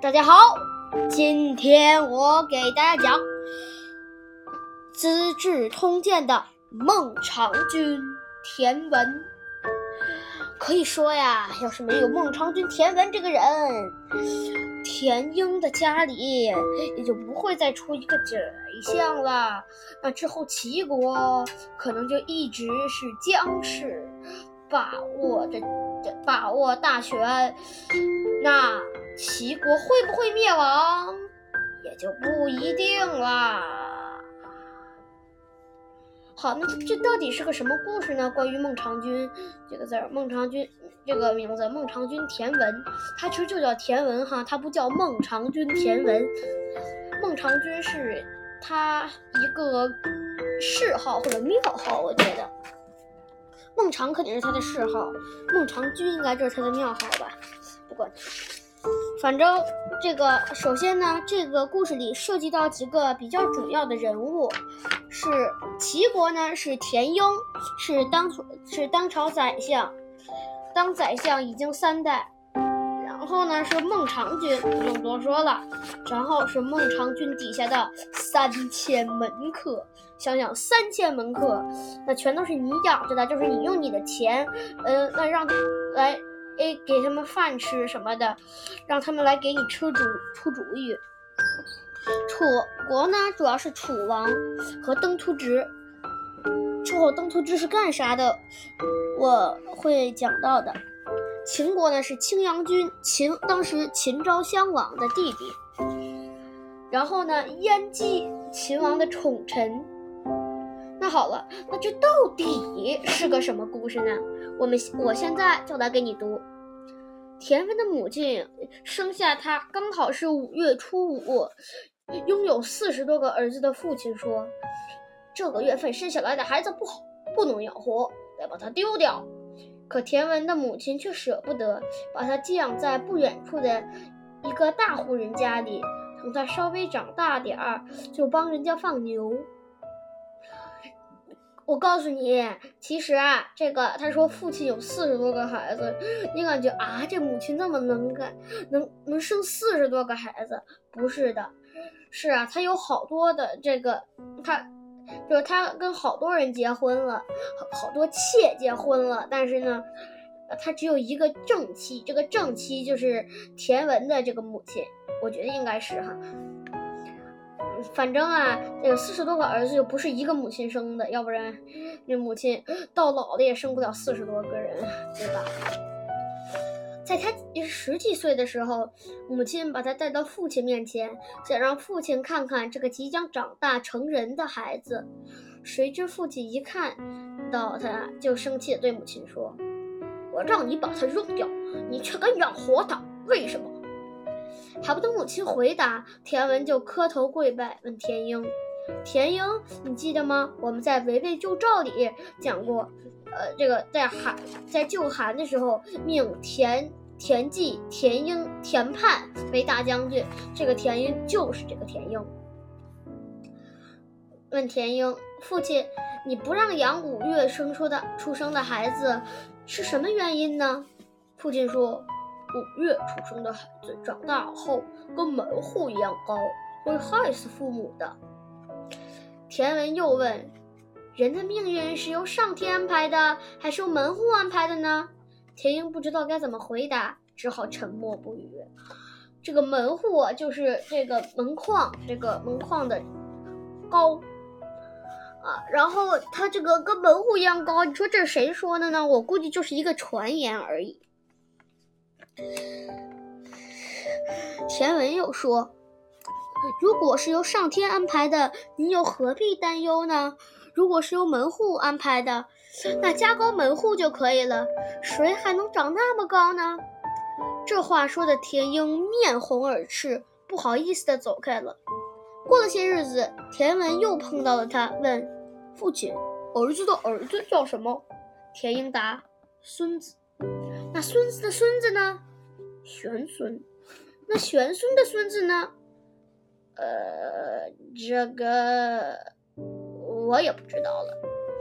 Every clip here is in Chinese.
大家好，今天我给大家讲《资治通鉴》的孟尝君田文。可以说呀，要是没有孟尝君田文这个人，田英的家里也就不会再出一个宰相了。那之后齐国可能就一直是姜氏把握着把握大权。那。齐国会不会灭亡，也就不一定了。好，那这到底是个什么故事呢？关于孟尝君这个字儿，孟尝君这个名字，孟尝君田文，他其实就叫田文哈，他不叫孟尝君田文。孟尝君是他一个谥号或者庙号，我觉得。孟尝肯定是他的谥号，孟尝君应该就是他的庙号吧？不管。反正这个，首先呢，这个故事里涉及到几个比较主要的人物，是齐国呢是田婴，是当是当朝宰相，当宰相已经三代。然后呢是孟尝君，不用多说了。然后是孟尝君底下的三千门客，想想三千门客，那全都是你养着的，就是你用你的钱，呃，那让来。哎，给他们饭吃什么的，让他们来给你出主出主意。楚国呢，主要是楚王和登徒直。之后登徒直是干啥的？我会讲到的。秦国呢是青阳君，秦当时秦昭襄王的弟弟。然后呢，燕姬秦王的宠臣。好了，那这到底是个什么故事呢？我们我现在就来给你读。田文的母亲生下他刚好是五月初五，拥有四十多个儿子的父亲说：“这个月份生下来的孩子不好，不能养活，得把它丢掉。”可田文的母亲却舍不得，把他寄养在不远处的一个大户人家里，等他稍微长大点儿，就帮人家放牛。我告诉你，其实啊，这个他说父亲有四十多个孩子，你感觉啊，这母亲那么能干，能能生四十多个孩子？不是的，是啊，他有好多的这个，他就是他跟好多人结婚了，好好多妾结婚了，但是呢，他只有一个正妻，这个正妻就是田文的这个母亲，我觉得应该是哈。反正啊，有四十多个儿子，又不是一个母亲生的，要不然那母亲到老了也生不了四十多个人，对吧？在他十几岁的时候，母亲把他带到父亲面前，想让父亲看看这个即将长大成人的孩子。谁知父亲一看到他就生气地对母亲说：“我让你把他扔掉，你却敢养活他，为什么？”还不等母亲回答，田文就磕头跪拜，问田英：“田英，你记得吗？我们在《围魏救赵》里讲过，呃，这个在韩在救韩的时候，命田田忌、田英、田盼为大将军，这个田英就是这个田英。”问田英：“父亲，你不让杨五月生出的出生的孩子，是什么原因呢？”父亲说。五月出生的孩子长大后跟门户一样高，会害死父母的。田文又问：“人的命运是由上天安排的，还是由门户安排的呢？”田英不知道该怎么回答，只好沉默不语。这个门户就是这个门框，这个门框的高啊，然后他这个跟门户一样高，你说这是谁说的呢？我估计就是一个传言而已。田文又说：“如果是由上天安排的，你又何必担忧呢？如果是由门户安排的，那加高门户就可以了。谁还能长那么高呢？”这话说的田英面红耳赤，不好意思的走开了。过了些日子，田文又碰到了他，问：“父亲，儿子的儿子叫什么？”田英答：“孙子。”那孙子的孙子呢？玄孙，那玄孙的孙子呢？呃，这个我也不知道了。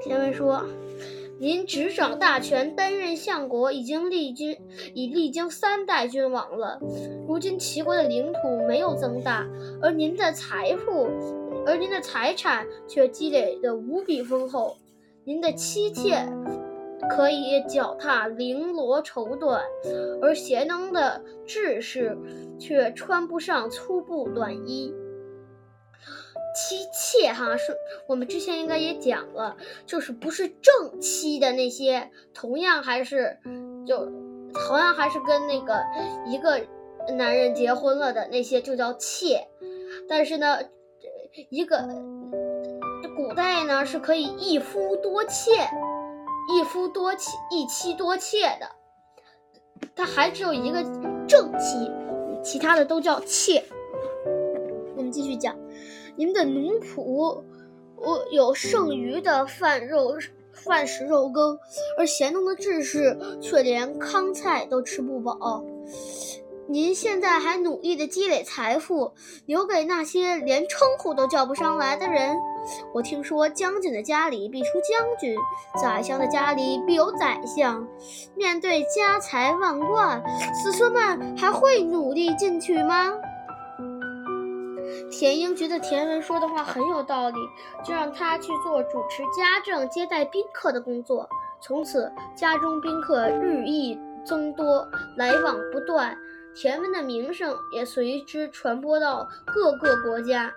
田文说：“您执掌大权，担任相国，已经历经已历经三代君王了。如今齐国的领土没有增大，而您的财富，而您的财产却积累的无比丰厚。您的妻妾可以脚踏绫罗绸缎，而贤能的志士却穿不上粗布短衣。妻妾哈是我们之前应该也讲了，就是不是正妻的那些，同样还是就同样还是跟那个一个男人结婚了的那些就叫妾，但是呢，一个古代呢是可以一夫多妾，一夫多妻一妻多妾的，他还只有一个正妻，其他的都叫妾。我们继续讲。您的奴仆，我有剩余的饭肉饭食肉羹，而贤能的志士却连糠菜都吃不饱。您现在还努力的积累财富，留给那些连称呼都叫不上来的人。我听说将军的家里必出将军，宰相的家里必有宰相。面对家财万贯，子孙们还会努力进取吗？田英觉得田文说的话很有道理，就让他去做主持家政、接待宾客的工作。从此，家中宾客日益增多，来往不断，田文的名声也随之传播到各个国家。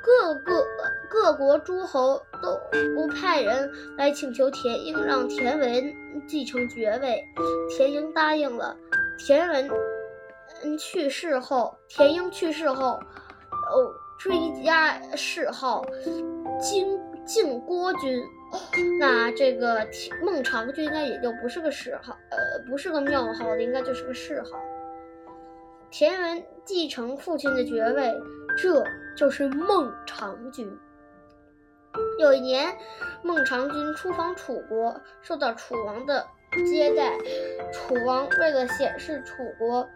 各个各国诸侯都不派人来请求田英让田文继承爵位，田英答应了。田文嗯去世后，田英去世后。哦，追加谥号，靖靖郭君。那这个孟尝君应该也就不是个谥号，呃，不是个庙号的，应该就是个谥号。田文继承父亲的爵位，这就是孟尝君。有一年，孟尝君出访楚国，受到楚王的接待。楚王为了显示楚国。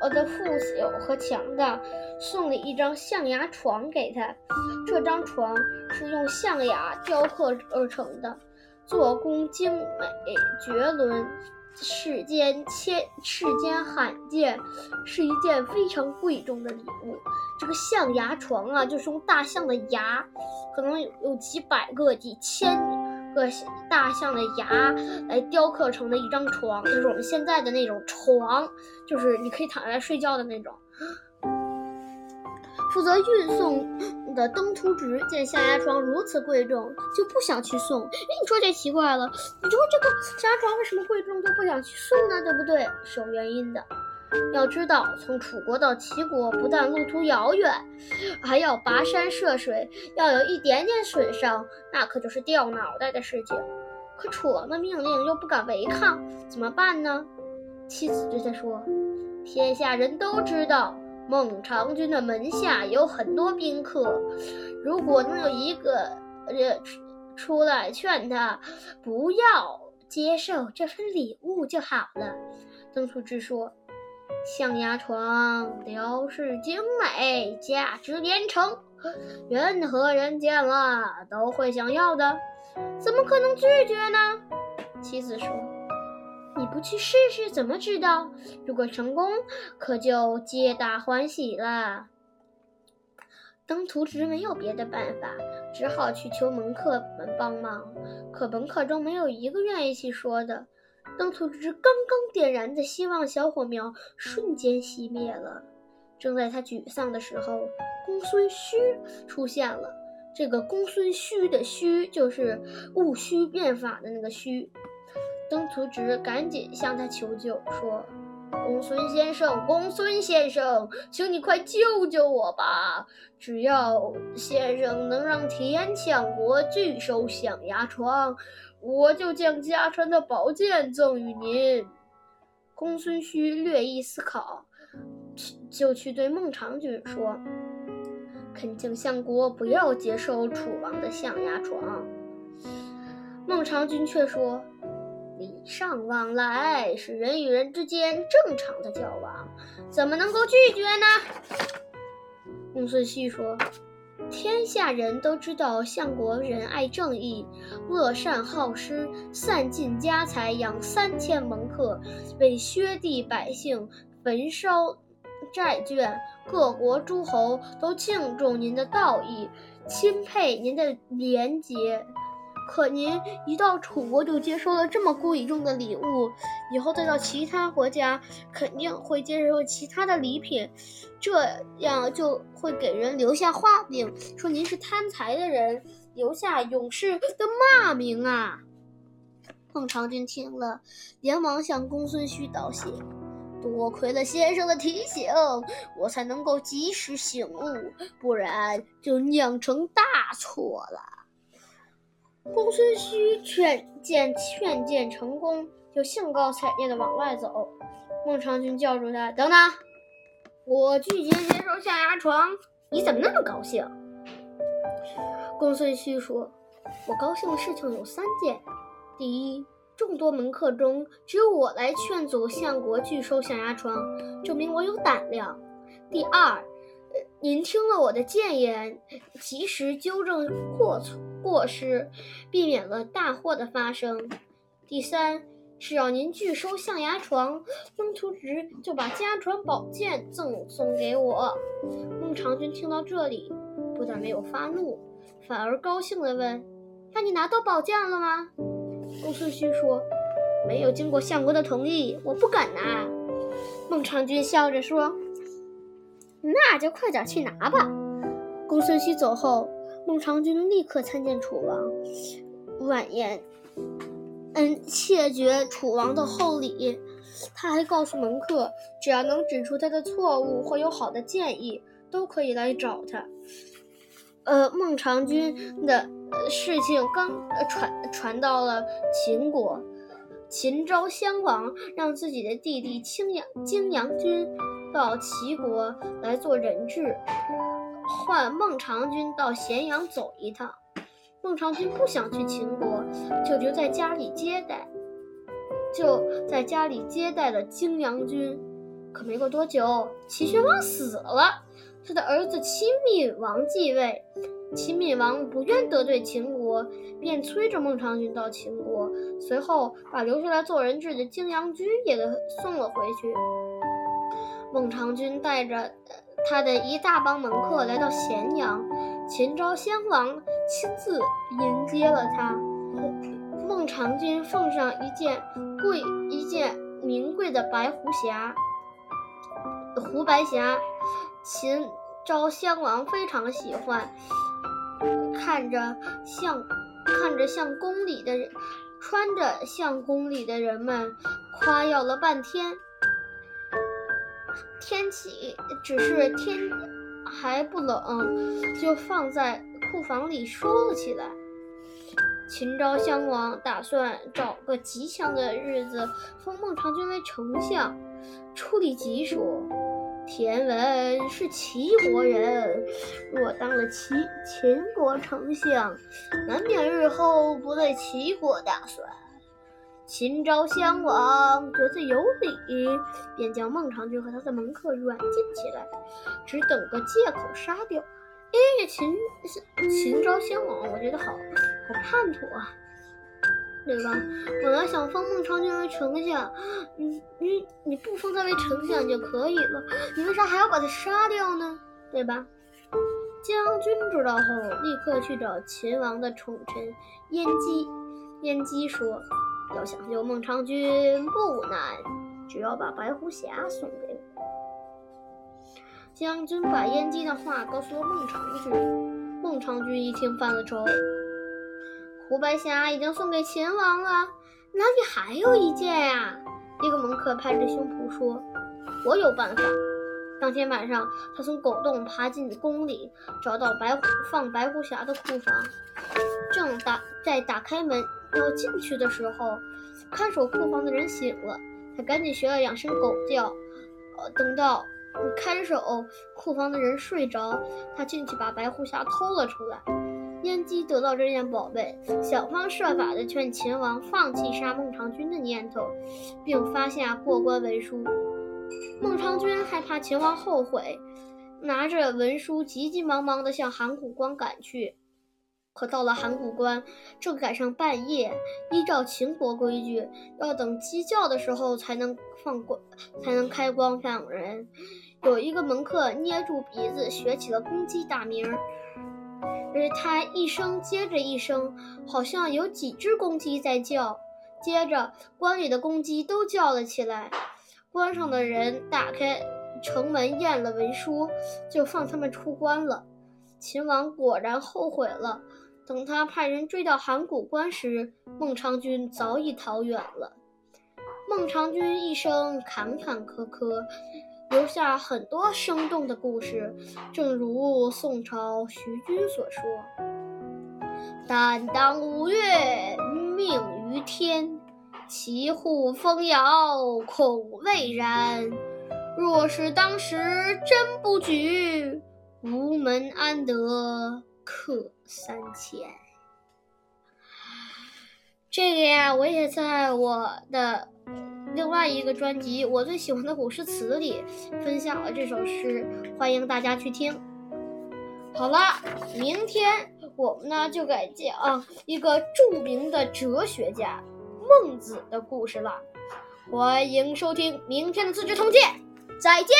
我的富有和强大，送了一张象牙床给他。这张床是用象牙雕刻而成的，做工精美绝伦，世间千世间罕见，是一件非常贵重的礼物。这个象牙床啊，就是用大象的牙，可能有有几百个、几千。个大象的牙来雕刻成的一张床，就是我们现在的那种床，就是你可以躺下来睡觉的那种。负责运送的登徒直见象牙床如此贵重，就不想去送。哎，你说这奇怪了，你说这个象牙床为什么贵重就不想去送呢？对不对？是有原因的。要知道，从楚国到齐国，不但路途遥远，还要跋山涉水，要有一点点损伤，那可就是掉脑袋的事情。可楚王的命令又不敢违抗，怎么办呢？妻子对他说：“天下人都知道，孟尝君的门下有很多宾客，如果能有一个呃出来劝他不要接受这份礼物就好了。”曾叔之说。象牙床雕饰精美，价值连城，任何人见了都会想要的，怎么可能拒绝呢？妻子说：“你不去试试怎么知道？如果成功，可就皆大欢喜了。”登徒侄没有别的办法，只好去求门客们帮忙，可门客中没有一个愿意去说的。当徒侄刚刚点燃的希望小火苗瞬间熄灭了。正在他沮丧的时候，公孙胥出现了。这个公孙胥的胥就是戊戌变法的那个胥。曾徒侄赶紧向他求救，说：“公孙先生，公孙先生，请你快救救我吧！只要先生能让田羌国拒收象牙床。”我就将家传的宝剑赠与您。公孙胥略一思考，就去对孟尝君说：“恳请相国不要接受楚王的象牙床。”孟尝君却说：“礼尚往来是人与人之间正常的交往，怎么能够拒绝呢？”公孙胥说：“天下人都知道相国仁爱正义，乐善好施，散尽家财养三千门客，为薛地百姓焚烧债券。各国诸侯都敬重您的道义，钦佩您的廉洁。可您一到楚国就接收了这么贵重的礼物，以后再到其他国家肯定会接受其他的礼品，这样就会给人留下话柄，说您是贪财的人，留下勇士的骂名啊！孟尝君听了，连忙向公孙胥道谢：“多亏了先生的提醒，我才能够及时醒悟，不然就酿成大错了。”公孙胥劝见劝谏成功，就兴高采烈地往外走。孟尝君叫住他：“等等，我拒绝接受象牙床，你怎么那么高兴？”公孙胥说：“我高兴的事情有三件。第一，众多门客中只有我来劝阻相国拒收象牙床，证明我有胆量。第二，您听了我的谏言，及时纠正过错。”过失，避免了大祸的发生。第三，只要您拒收象牙床，曾途直就把家传宝剑赠送给我。孟尝君听到这里，不但没有发怒，反而高兴地问：“那你拿到宝剑了吗？”公孙胥说：“没有经过相国的同意，我不敢拿。”孟尝君笑着说：“那就快点去拿吧。”公孙胥走后。孟尝君立刻参见楚王，婉言，嗯，谢绝楚王的厚礼。他还告诉门客，只要能指出他的错误或有好的建议，都可以来找他。呃，孟尝君的事情刚传传到了秦国，秦昭襄王让自己的弟弟青阳荆阳君到齐国来做人质。换孟尝君到咸阳走一趟，孟尝君不想去秦国，就留在家里接待，就在家里接待了荆阳君。可没过多久，齐宣王死了，他的儿子齐闵王继位。齐闵王不愿得罪秦国，便催着孟尝君到秦国，随后把留下来做人质的荆阳君也给送了回去。孟尝君带着。他的一大帮门客来到咸阳，秦昭襄王亲自迎接了他。孟尝君奉上一件贵一件名贵的白狐匣，狐白匣，秦昭襄王非常喜欢，看着像看着像宫里的人，穿着像宫里的人们夸耀了半天。天气只是天还不冷，就放在库房里收了起来。秦昭襄王打算找个吉祥的日子封孟尝君为丞相。处理吉说：“田文是齐国人，若当了齐秦国丞相，难免日后不为齐国打算。”秦昭襄王觉得有理，便将孟尝君和他的门客软禁起来，只等个借口杀掉。哎，秦秦昭襄王，我觉得好好叛徒啊，对吧？本来想封孟尝君为丞相，你你你不封他为丞相就可以了，你为啥还要把他杀掉呢？对吧？将军知道后，立刻去找秦王的宠臣燕姬。燕姬说。要想救孟尝君不难，只要把白狐侠送给我。将军把燕姬的话告诉了孟尝君，孟尝君一听犯了愁。狐白侠已经送给秦王了，哪里还有一件呀？一个门客拍着胸脯说：“我有办法。”当天晚上，他从狗洞爬进宫里，找到白虎放白狐侠的库房，正打在打开门。要进去的时候，看守库房的人醒了，他赶紧学了两声狗叫。呃，等到看守库房的人睡着，他进去把白狐匣偷了出来。燕姬得到这件宝贝，想方设法的劝秦王放弃杀孟尝君的念头，并发下过关文书。孟尝君害怕秦王后悔，拿着文书急急忙忙的向函谷关赶去。可到了函谷关，正赶上半夜，依照秦国规矩，要等鸡叫的时候才能放光，才能开光放人。有一个门客捏住鼻子，学起了公鸡大名儿，而他一声接着一声，好像有几只公鸡在叫。接着，关里的公鸡都叫了起来。关上的人打开城门，验了文书，就放他们出关了。秦王果然后悔了。等他派人追到函谷关时，孟尝君早已逃远了。孟尝君一生坎坎坷坷，留下很多生动的故事，正如宋朝徐君所说：“但当五岳命于天，骑虎风摇恐未然。若是当时真不举，无门安得？”客三千，这个呀，我也在我的另外一个专辑《我最喜欢的古诗词》里分享了这首诗，欢迎大家去听。好了，明天我们呢就该讲一个著名的哲学家孟子的故事了。欢迎收听明天的《资治通鉴》，再见。